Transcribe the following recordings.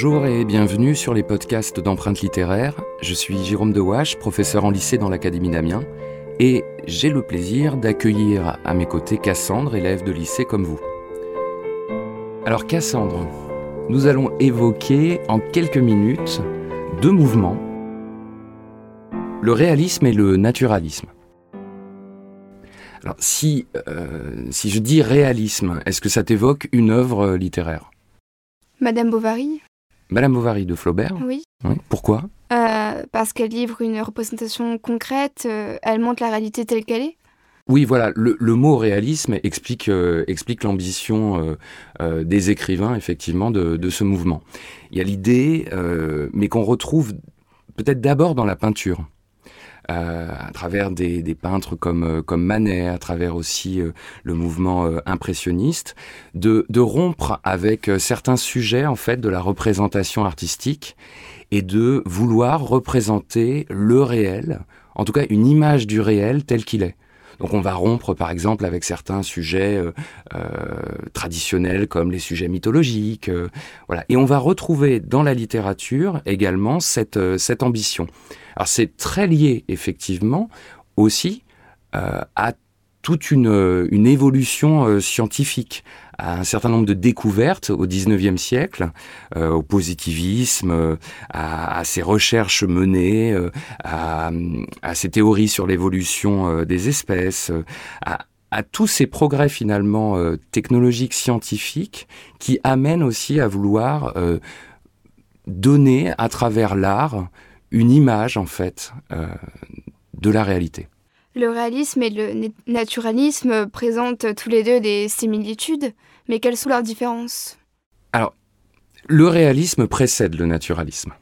Bonjour et bienvenue sur les podcasts d'empreintes littéraires. Je suis Jérôme Dewache, professeur en lycée dans l'Académie d'Amiens, et j'ai le plaisir d'accueillir à mes côtés Cassandre, élève de lycée comme vous. Alors Cassandre, nous allons évoquer en quelques minutes deux mouvements, le réalisme et le naturalisme. Alors si, euh, si je dis réalisme, est-ce que ça t'évoque une œuvre littéraire? Madame Bovary? Madame Bovary de Flaubert Oui. Oui. Pourquoi? Euh, parce qu'elle livre une représentation concrète, euh, elle montre la réalité telle qu'elle est. Oui, voilà, le, le mot réalisme explique, euh, explique l'ambition euh, euh, des écrivains, effectivement, de, de ce mouvement. Il y a l'idée, mais qu'on retrouve peut-être d'abord dans la peinture, à travers des, des peintres comme, euh, comme Manet, à travers aussi euh, le mouvement euh, impressionniste, de, de rompre avec euh, certains sujets, en fait, de la représentation artistique et de vouloir représenter le réel, en tout cas une image du réel tel qu'il est. Donc on va rompre par exemple avec certains sujets euh, euh, traditionnels comme les sujets mythologiques, euh, voilà. Et on va retrouver dans la littérature également cette cette ambition. Alors c'est très lié effectivement aussi à toute une, euh, évolution euh, scientifique, à un certain nombre de découvertes au 19e siècle, euh, au positivisme, à, ces recherches menées, à, ces théories sur l'évolution des espèces, à, tous ces progrès finalement technologiques, scientifiques, qui amènent aussi à vouloir donner à travers l'art une image en fait de la réalité. Le réalisme et le na- naturalisme présentent tous les deux des similitudes, mais quelles sont leurs différences? Le réalisme précède le naturalisme.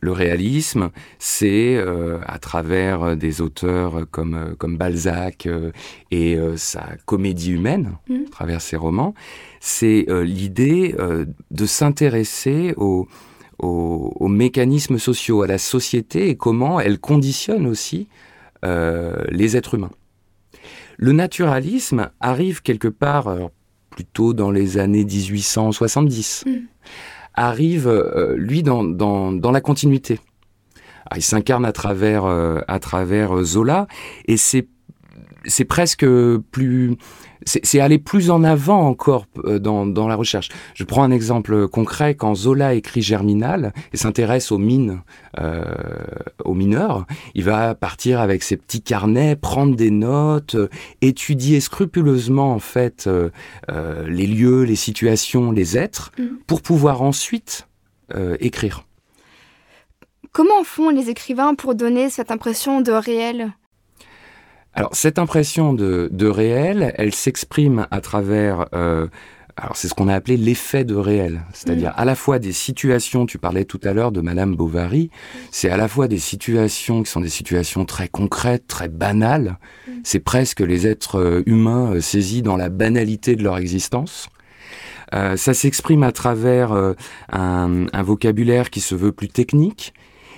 Le réalisme, c'est euh, à travers des auteurs comme, euh, comme Balzac euh, et euh, sa comédie humaine, Mhm. à travers ses romans, c'est l'idée de s'intéresser aux, aux, aux mécanismes sociaux, à la société et comment elle conditionne aussi les êtres humains. Le naturalisme arrive quelque part, alors, plutôt dans les années 1870, Mhm. arrive, euh, lui, dans, dans, dans la continuité. Alors, il s'incarne à travers, euh, à travers euh, Zola, et c'est c'est presque plus, c'est aller plus en avant encore euh, dans, dans la recherche. Je prends un exemple concret quand Zola écrit Germinal et s'intéresse aux mines, euh, aux mineurs. Il va partir avec ses petits carnets, prendre des notes, euh, étudier scrupuleusement en fait euh, les lieux, les situations, les êtres, Mhm. pour pouvoir ensuite écrire. Comment font les écrivains pour donner cette impression de réel? Alors cette impression de, de réel, elle s'exprime à travers, euh, alors c'est ce qu'on a appelé l'effet de réel, c'est-à-dire à la fois des situations, tu parlais tout à l'heure de Madame Bovary, c'est à la fois des situations qui sont des situations très concrètes, très banales, Mm. c'est presque les êtres euh, humains euh, saisis dans la banalité de leur existence. Euh, ça s'exprime à travers euh, un, un vocabulaire qui se veut plus technique,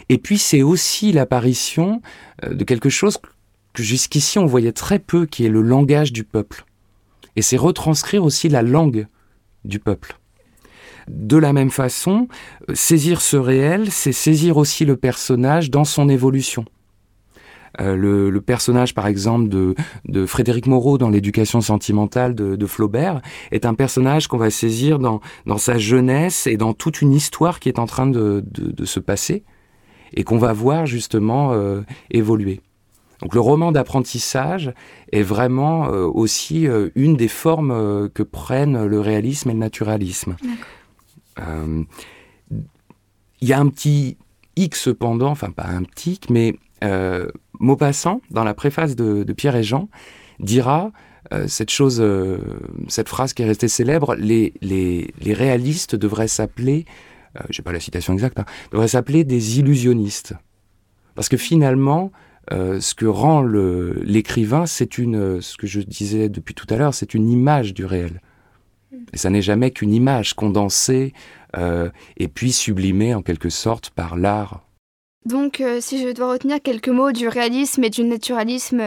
et puis c'est aussi l'apparition euh, de quelque chose jusqu'ici on voyait très peu, qui est le langage du peuple. Et c'est retranscrire aussi la langue du peuple. De la même façon, saisir ce réel, c'est saisir aussi le personnage dans son évolution. Euh, le, personnage, par exemple, de, Frédéric Moreau dans l'éducation sentimentale de, Flaubert est un personnage qu'on va saisir dans, sa jeunesse et dans toute une histoire qui est en train de se passer et qu'on va voir justement euh, évoluer. Donc le roman d'apprentissage est vraiment euh, aussi euh, une des formes euh, que prennent le réalisme et le naturalisme. Il y a un petit hic cependant, enfin pas un petit hic, mais Maupassant, dans la préface de, de Pierre et Jean, dira cette chose, cette phrase qui est restée célèbre, les, les, les réalistes devraient s'appeler, euh, j'ai pas la citation exacte, hein, devraient s'appeler des illusionnistes. Parce que finalement, euh, ce que rend l'écrivain, c'est une, euh, ce que je disais depuis tout à l'heure, c'est une image du réel. Et ça n'est jamais qu'une image condensée euh, et puis sublimée en quelque sorte par l'art. Donc, euh, si je dois retenir quelques mots du réalisme et du naturalisme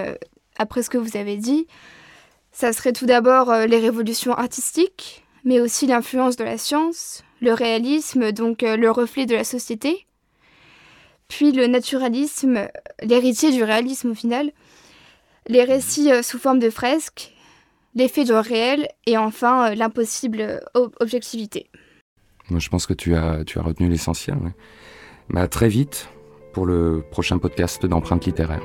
après ce que vous avez dit, ça serait tout d'abord les révolutions artistiques, mais aussi l'influence de la science, le réalisme, donc le reflet de la société, puis le naturalisme, l'héritier du réalisme au final, les récits euh, sous forme de fresques, l'effet de réel et enfin euh, l'impossible objectivité. Moi, je pense que tu as, retenu l'essentiel. Mais à très vite pour le prochain podcast d'empreintes littéraires.